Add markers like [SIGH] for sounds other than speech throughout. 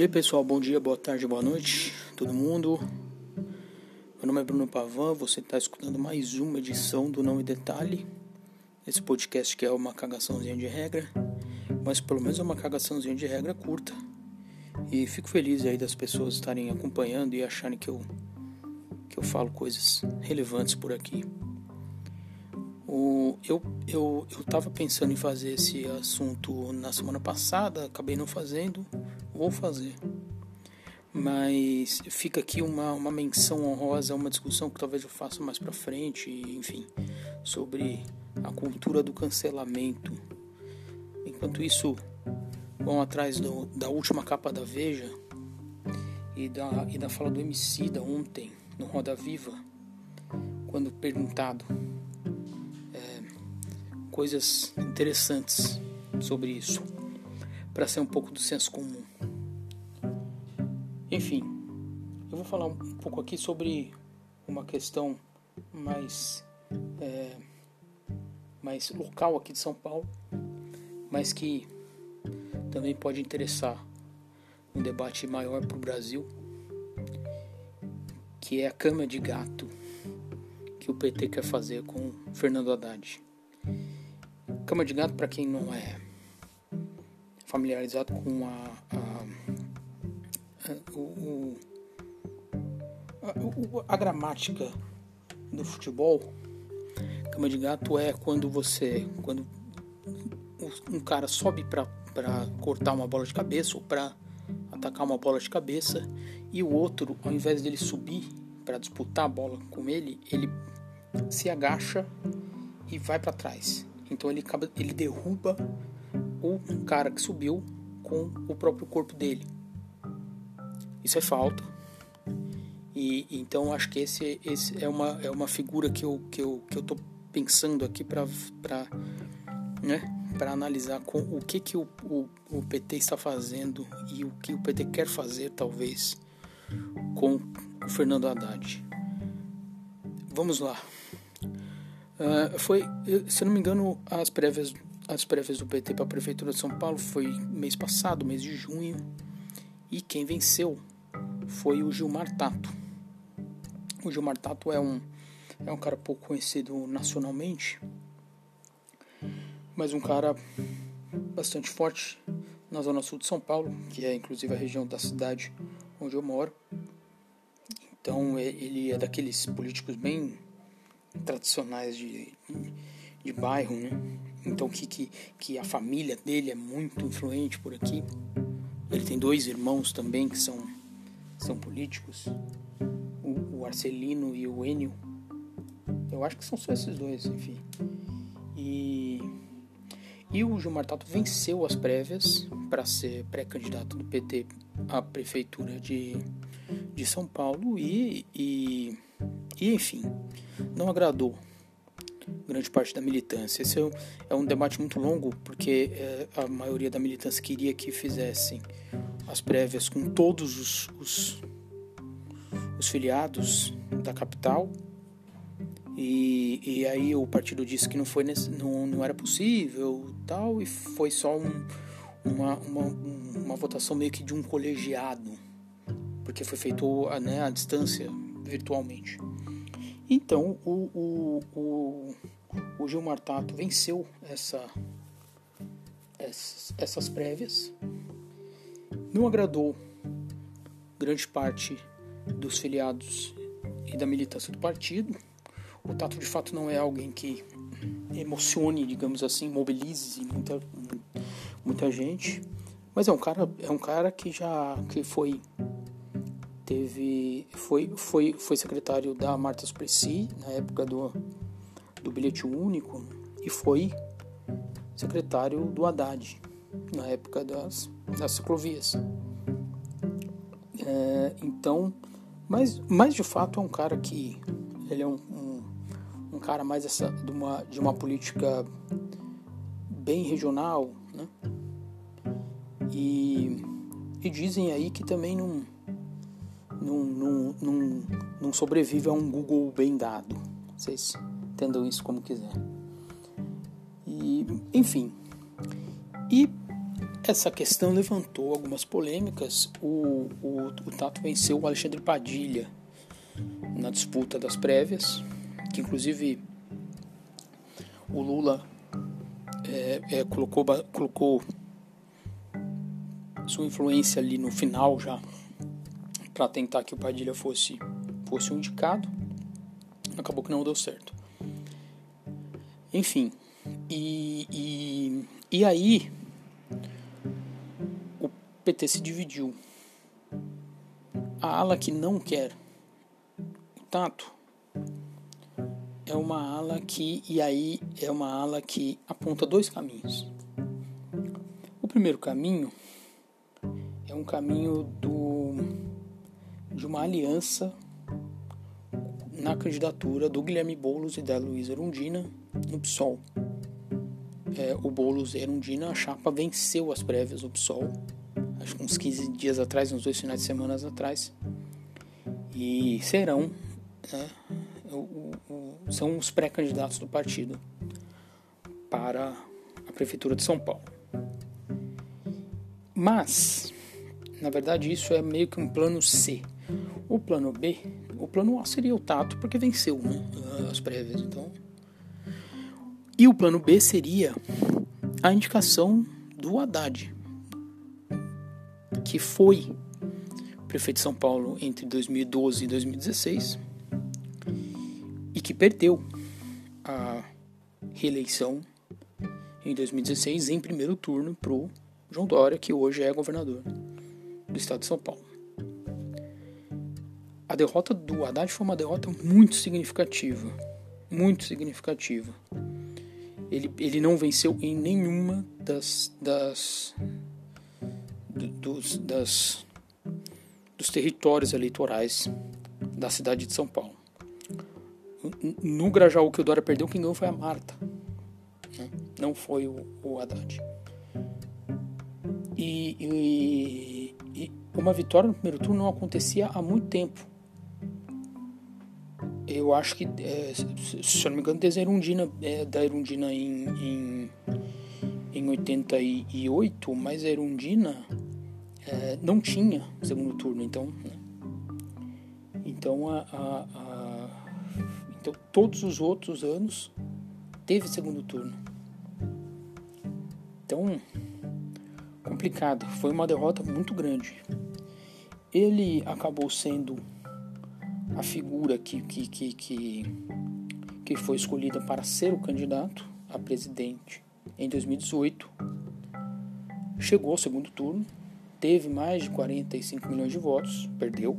E aí pessoal, bom dia, boa tarde, boa noite, todo mundo. Meu nome é Bruno Pavan, você está escutando mais uma edição do Não em Detalhe. Esse podcast que é uma cagaçãozinha de regra, mas pelo menos é uma cagaçãozinha de regra curta. E fico feliz aí das pessoas estarem acompanhando e acharem que eu, que eu falo coisas relevantes por aqui. O, eu, eu, eu tava pensando em fazer esse assunto na semana passada, acabei não fazendo, vou fazer. Mas fica aqui uma, uma menção honrosa, uma discussão que talvez eu faça mais pra frente, enfim, sobre a cultura do cancelamento. Enquanto isso, vão atrás do, da última capa da Veja e da, e da fala do MC da ontem, no Roda Viva, quando perguntado coisas interessantes sobre isso, para ser um pouco do senso comum. Enfim, eu vou falar um pouco aqui sobre uma questão mais, é, mais local aqui de São Paulo, mas que também pode interessar um debate maior para o Brasil, que é a cama de gato que o PT quer fazer com Fernando Haddad. Cama de gato, para quem não é familiarizado com a, a, o, a, a gramática do futebol, cama de gato é quando você, quando um cara sobe para cortar uma bola de cabeça ou para atacar uma bola de cabeça e o outro, ao invés dele subir para disputar a bola com ele, ele se agacha e vai para trás. Então ele, acaba, ele derruba o cara que subiu com o próprio corpo dele. Isso é falta. E então acho que esse, esse é, uma, é uma figura que eu, que eu, que eu tô pensando aqui para né, para analisar com o que, que o, o, o PT está fazendo e o que o PT quer fazer, talvez, com o Fernando Haddad. Vamos lá. Uh, foi, se não me engano, as prévias, as prévias do PT para a Prefeitura de São Paulo foi mês passado, mês de junho, e quem venceu foi o Gilmar Tato. O Gilmar Tato é um, é um cara pouco conhecido nacionalmente, mas um cara bastante forte na zona sul de São Paulo, que é inclusive a região da cidade onde eu moro. Então ele é daqueles políticos bem tradicionais de, de bairro, né? Então que, que, que a família dele é muito influente por aqui. Ele tem dois irmãos também que são, são políticos, o, o Arcelino e o Enio. Eu acho que são só esses dois, enfim. E, e o Gilmar Tato venceu as prévias para ser pré-candidato do PT à prefeitura de, de São Paulo e, e, e enfim não agradou grande parte da militância. Esse é, é um debate muito longo, porque é, a maioria da militância queria que fizessem as prévias com todos os, os, os filiados da capital. E, e aí o partido disse que não, foi nesse, não, não era possível tal, e foi só um, uma, uma, uma votação meio que de um colegiado, porque foi feito né, à distância, virtualmente. Então o, o, o, o Gilmar Tato venceu essa, essas, essas prévias. Não agradou grande parte dos filiados e da militância do partido. O Tato de fato não é alguém que emocione, digamos assim, mobilize muita, muita gente, mas é um cara é um cara que já que foi teve foi foi foi secretário da Marta Suplicy na época do do bilhete único e foi secretário do Haddad na época das das ciclovias. É, então mas mas de fato é um cara que ele é um, um, um cara mais essa de uma de uma política bem regional né? E, e dizem aí que também não não, sobrevive a um Google bem dado. Vocês entendam isso como quiser. E, enfim. E essa questão levantou algumas polêmicas. O, o, o Tato venceu o Alexandre Padilha na disputa das prévias, que inclusive o Lula é, é, colocou, colocou sua influência ali no final já para tentar que o Padilha fosse fosse um indicado. Acabou que não deu certo. Enfim, e, e, e aí o PT se dividiu. A ala que não quer o Tato é uma ala que, e aí é uma ala que aponta dois caminhos. O primeiro caminho é um caminho do, de uma aliança na candidatura do Guilherme Boulos e da Luísa Erundina no PSOL. É, o Boulos e Erundina, a chapa venceu as prévias do PSOL, acho que uns 15 dias atrás, uns dois finais de semana atrás, e serão, né, o, o, são os pré-candidatos do partido para a Prefeitura de São Paulo. Mas, na verdade, isso é meio que um plano C. O plano B, o plano A seria o Tato, porque venceu né, as prévias. Então. E o plano B seria a indicação do Haddad, que foi prefeito de São Paulo entre 2012 e 2016 e que perdeu a reeleição em 2016 em primeiro turno para o João Dória, que hoje é governador do estado de São Paulo. A derrota do Haddad foi uma derrota muito significativa, muito significativa. Ele, ele não venceu em nenhuma das, das, dos, das, dos territórios eleitorais da cidade de São Paulo. No Grajaú que o Dória perdeu, quem ganhou foi a Marta, né? não foi o, o Haddad. E, e, e uma vitória no primeiro turno não acontecia há muito tempo eu acho que, é, se eu não me engano, desde a Erundina, é, da Erundina em, em, em 88, mas a Erundina é, não tinha segundo turno, então, né? então, a, a, a, então todos os outros anos teve segundo turno. Então, complicado, foi uma derrota muito grande. Ele acabou sendo a figura que, que, que, que, que foi escolhida para ser o candidato a presidente em 2018 chegou ao segundo turno, teve mais de 45 milhões de votos, perdeu,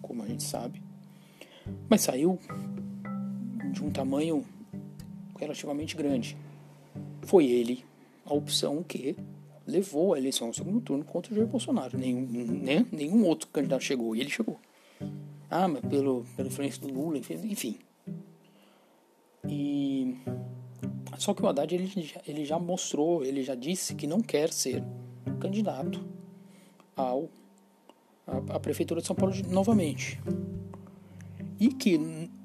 como a gente sabe, mas saiu de um tamanho relativamente grande. Foi ele a opção que levou a eleição ao segundo turno contra o Jair Bolsonaro. Nenhum, né? Nenhum outro candidato chegou e ele chegou. Ah, mas pelo, pela influência do Lula, enfim. E só que o Haddad ele já, ele já mostrou, ele já disse que não quer ser candidato ao a, a prefeitura de São Paulo novamente. E que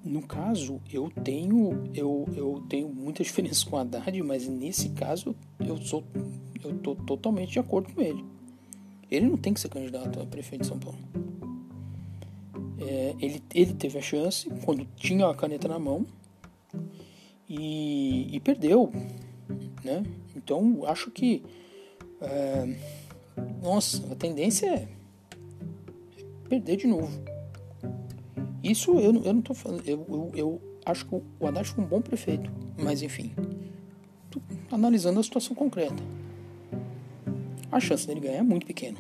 no caso eu tenho eu, eu tenho muita [LAUGHS] diferença com o Haddad, mas nesse caso eu sou eu tô totalmente de acordo com ele. Ele não tem que ser candidato a prefeito de São Paulo. É, ele, ele teve a chance quando tinha a caneta na mão e, e perdeu. Né? Então acho que é, nossa, a tendência é perder de novo. Isso eu, eu não estou falando. Eu, eu, eu, acho que o Haddad foi um bom prefeito, mas enfim, analisando a situação concreta, a chance dele ganhar é muito pequena.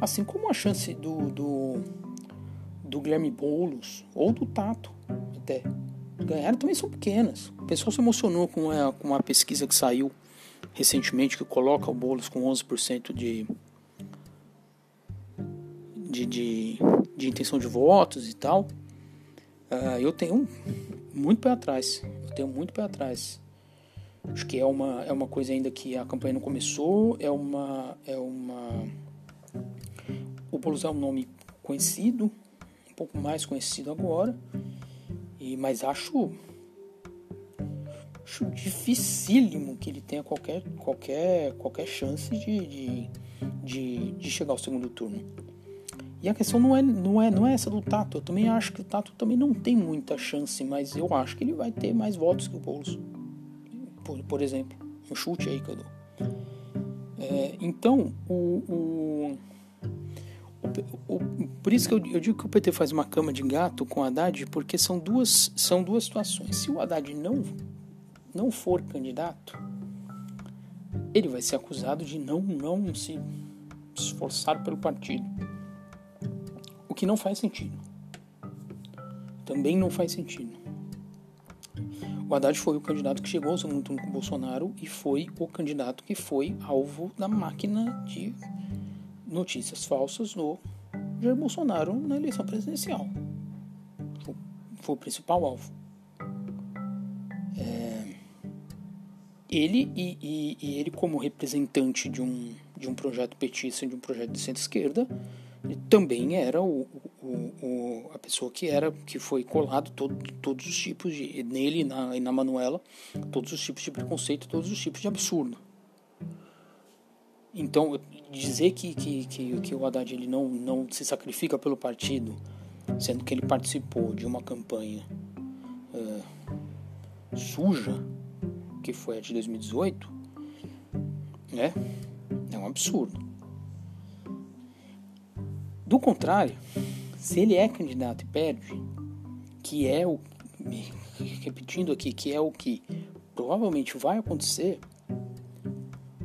Assim como a chance do, do do Guilherme Boulos ou do Tato até ganharam também são pequenas. O pessoal se emocionou com uma, com uma pesquisa que saiu recentemente que coloca o Boulos com 11% de, de, de, de, intenção de votos e tal. Uh, eu tenho muito pé atrás. Eu tenho muito pé atrás. Acho que é uma, é uma coisa ainda que a campanha não começou. É uma. É uma o Boulos é um nome conhecido, pouco mais conhecido agora, e mas acho acho dificílimo que ele tenha qualquer, qualquer, qualquer chance de, de, de, de chegar ao segundo turno. E a questão não é, não, é, não é essa do Tato. Eu também acho que o Tato também não tem muita chance, mas eu acho que ele vai ter mais votos que o Boulos. Por, por exemplo, um chute aí que eu dou. É, então, o, o, o, o, por isso que eu, eu, digo que o PT faz uma cama de gato com o Haddad, porque são duas, são duas situações. Se o Haddad não, não for candidato, ele vai ser acusado de não, não se esforçar pelo partido que não faz sentido. Também não faz sentido. O Haddad foi o candidato que chegou ao segundo turno com o Bolsonaro e foi o candidato que foi alvo da máquina de notícias falsas do Jair Bolsonaro na eleição presidencial. Foi, o principal alvo. É, ele e, e, e, ele como representante de um, de um projeto petista, de um projeto de centro-esquerda, também era o, o, o, a pessoa que era que foi colado todo, todos os tipos de nele e na, e na Manuela todos os tipos de preconceito todos os tipos de absurdo então dizer que, que, que, que o Haddad ele não, não se sacrifica pelo partido sendo que ele participou de uma campanha uh, suja que foi a de 2018 né é um absurdo. Do contrário, se ele é candidato e perde, que é o repetindo aqui, que é o que provavelmente vai acontecer,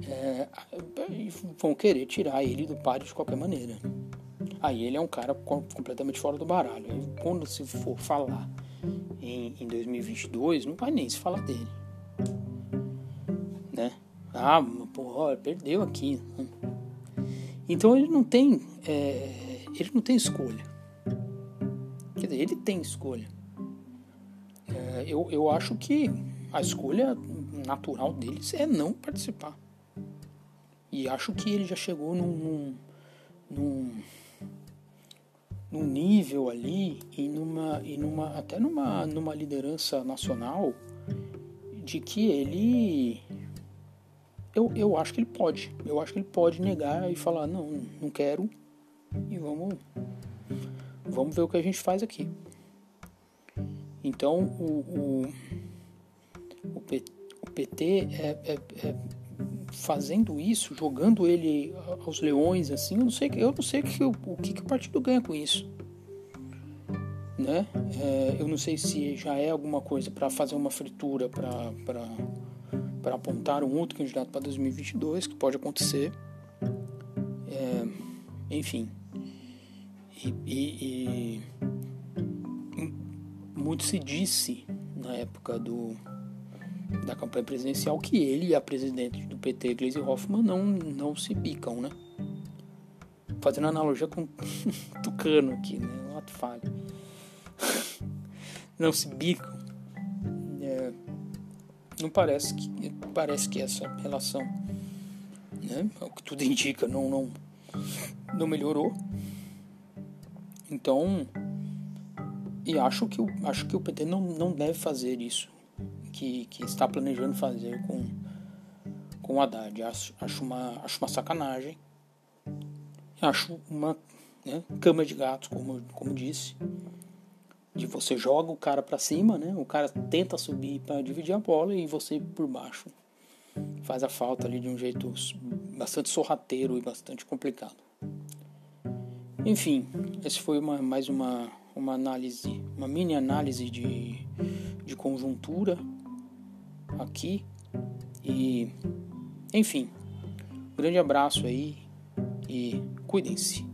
é, vão querer tirar ele do páreo de qualquer maneira. Aí ele é um cara completamente fora do baralho. Aí, quando se for falar em, em 2022, não vai nem se falar dele. Né? Ah, porra, perdeu aqui. Então ele não tem. É, ele não tem escolha. Quer dizer, ele tem escolha. É, eu, eu acho que a escolha natural deles é não participar. E acho que ele já chegou num, num, num nível ali e numa, e numa até numa, numa liderança nacional de que ele eu, eu acho que ele pode eu acho que ele pode negar e falar não não quero e vamos, vamos ver o que a gente faz aqui. Então o, o, o, PT é, é, é fazendo isso, jogando ele aos leões assim, eu não sei, eu não sei que, o, que, que o partido ganha com isso. Né? É, eu não sei se já é alguma coisa para fazer uma fritura para apontar um outro candidato para 2022, que pode acontecer. É, enfim, e, e, e muito se disse na época do, da campanha presidencial que ele e a presidente do PT, Gleisi Hoffmann, não, não se bicam, né? Fazendo analogia com [LAUGHS] Tucano aqui, né? Um ato falho. [LAUGHS] não se bicam. É, não parece que parece que essa relação, né? O que tudo indica, não não não melhorou. Então, e acho que, acho que o PT não, não deve fazer isso que, que está planejando fazer com, com o Haddad. Acho, acho, uma, acho uma sacanagem. Acho uma né, cama de gatos, como, como disse. De você joga o cara para cima, né? O cara tenta subir para dividir a bola e você por baixo faz a falta ali de um jeito bastante sorrateiro e bastante complicado. Enfim, esse foi uma, mais uma, uma análise, uma mini análise de, de conjuntura aqui. E, enfim, grande abraço aí e cuidem-se.